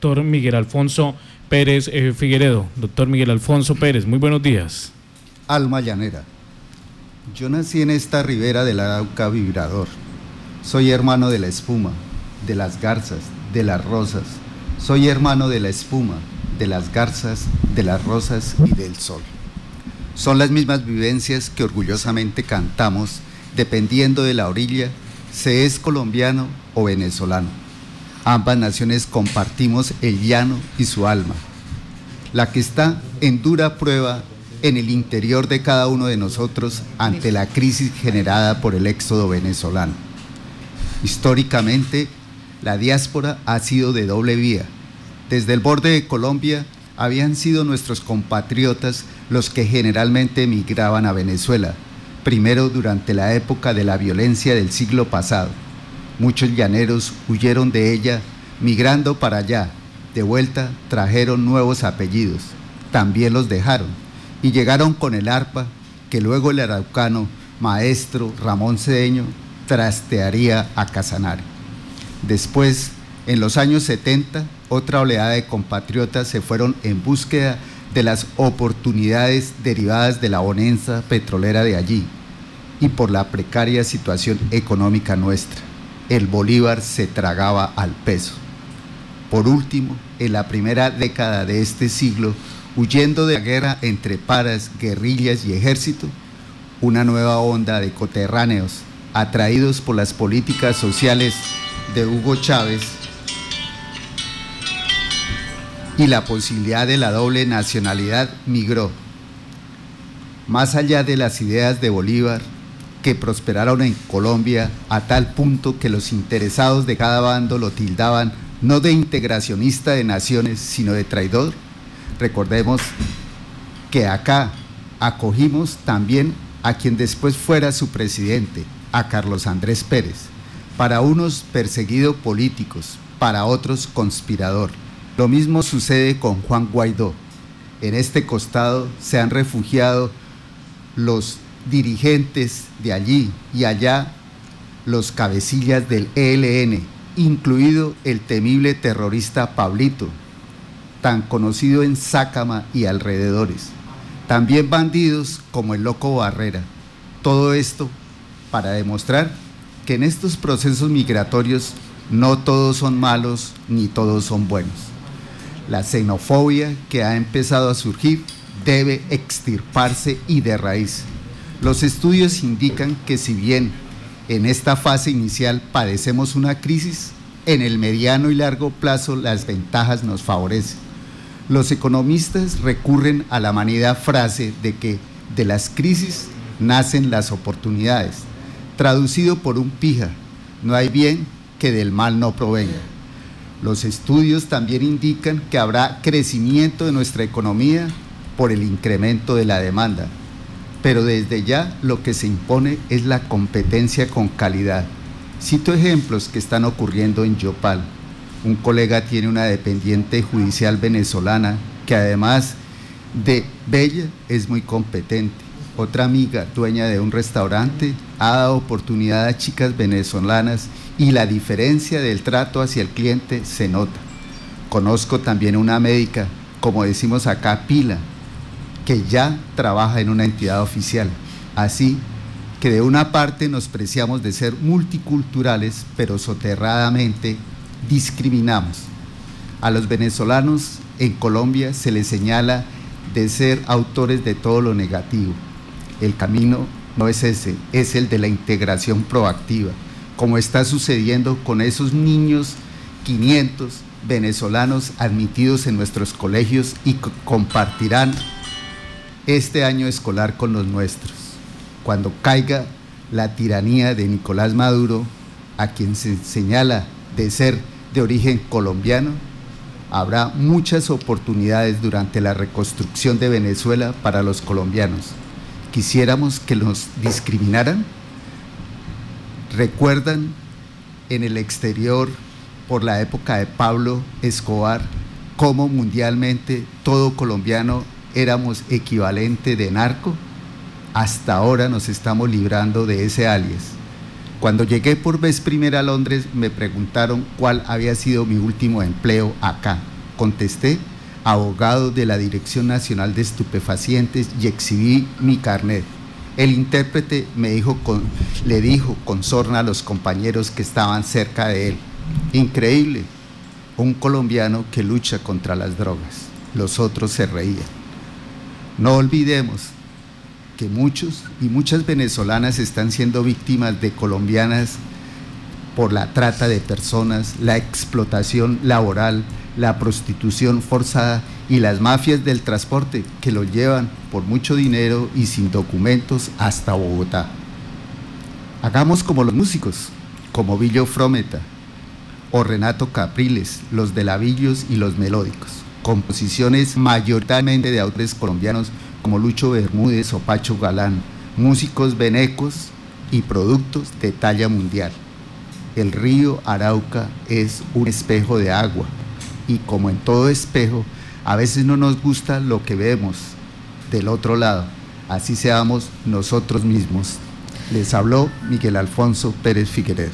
Doctor Miguel Alfonso Pérez eh, Figueredo. Doctor Miguel Alfonso Pérez, muy buenos días. Alma llanera. Yo nací en esta ribera del Arauca vibrador. Soy hermano de la espuma, de las garzas, de las rosas. Soy hermano de la espuma, de las garzas, de las rosas y del sol. Son las mismas vivencias que orgullosamente cantamos dependiendo de la orilla, se es colombiano o venezolano Ambas naciones compartimos el llano y su alma, la que está en dura prueba en el interior de cada uno de nosotros ante la crisis generada por el éxodo venezolano. Históricamente, la diáspora ha sido de doble vía. Desde el borde de Colombia habían sido nuestros compatriotas los que generalmente emigraban a Venezuela, primero durante la época de la violencia del siglo pasado Muchos llaneros huyeron de ella, migrando para allá. De vuelta trajeron nuevos apellidos. También los dejaron y llegaron con el arpa que luego el araucano maestro Ramón Cedeño trastearía a Casanare. Después, en los años 70, otra oleada de compatriotas se fueron en búsqueda de las oportunidades derivadas de la bonanza petrolera de allí y por la precaria situación económica nuestra el bolívar se tragaba al peso. Por último, en la primera década de este siglo, huyendo de la guerra entre paras, guerrillas y ejército, una nueva onda de coterráneos, atraídos por las políticas sociales de Hugo Chávez y la posibilidad de la doble nacionalidad, migró. Más allá de las ideas de Bolívar, prosperaron en Colombia a tal punto que los interesados de cada bando lo tildaban no de integracionista de naciones, sino de traidor. Recordemos que acá acogimos también a quien después fuera su presidente, a Carlos Andrés Pérez, para unos perseguido políticos, para otros conspirador. Lo mismo sucede con Juan Guaidó. En este costado se han refugiado los dirigentes de allí y allá, los cabecillas del ELN, incluido el temible terrorista Pablito, tan conocido en Sácama y alrededores. También bandidos como el loco Barrera. Todo esto para demostrar que en estos procesos migratorios no todos son malos ni todos son buenos. La xenofobia que ha empezado a surgir debe extirparse y de raíz. Los estudios indican que si bien en esta fase inicial padecemos una crisis, en el mediano y largo plazo las ventajas nos favorecen. Los economistas recurren a la manida frase de que de las crisis nacen las oportunidades, traducido por un pija, no hay bien que del mal no provenga. Los estudios también indican que habrá crecimiento de nuestra economía por el incremento de la demanda pero desde ya lo que se impone es la competencia con calidad. Cito ejemplos que están ocurriendo en Yopal. Un colega tiene una dependiente judicial venezolana que además de bella es muy competente. Otra amiga, dueña de un restaurante, ha dado oportunidad a chicas venezolanas y la diferencia del trato hacia el cliente se nota. Conozco también una médica, como decimos acá, pila, que ya trabaja en una entidad oficial. Así que de una parte nos preciamos de ser multiculturales, pero soterradamente discriminamos. A los venezolanos en Colombia se les señala de ser autores de todo lo negativo. El camino no es ese, es el de la integración proactiva, como está sucediendo con esos niños 500 venezolanos admitidos en nuestros colegios y compartirán este año escolar con los nuestros. Cuando caiga la tiranía de Nicolás Maduro, a quien se señala de ser de origen colombiano, habrá muchas oportunidades durante la reconstrucción de Venezuela para los colombianos. ¿Quisiéramos que nos discriminaran? ¿Recuerdan en el exterior, por la época de Pablo Escobar, cómo mundialmente todo colombiano éramos equivalente de narco, hasta ahora nos estamos librando de ese alias. Cuando llegué por vez primera a Londres me preguntaron cuál había sido mi último empleo acá. Contesté, abogado de la Dirección Nacional de Estupefacientes y exhibí mi carnet. El intérprete me dijo con, le dijo con sorna a los compañeros que estaban cerca de él. Increíble, un colombiano que lucha contra las drogas. Los otros se reían. No olvidemos que muchos y muchas venezolanas están siendo víctimas de colombianas por la trata de personas, la explotación laboral, la prostitución forzada y las mafias del transporte que los llevan por mucho dinero y sin documentos hasta Bogotá. Hagamos como los músicos, como Villo Frometa o Renato Capriles, los de lavillos y los melódicos, composiciones mayoritariamente de autores colombianos como Lucho Bermúdez o Pacho Galán, músicos venecos y productos de talla mundial. El río Arauca es un espejo de agua y como en todo espejo, a veces no nos gusta lo que vemos del otro lado, así seamos nosotros mismos. Les habló Miguel Alfonso Pérez Figueredo.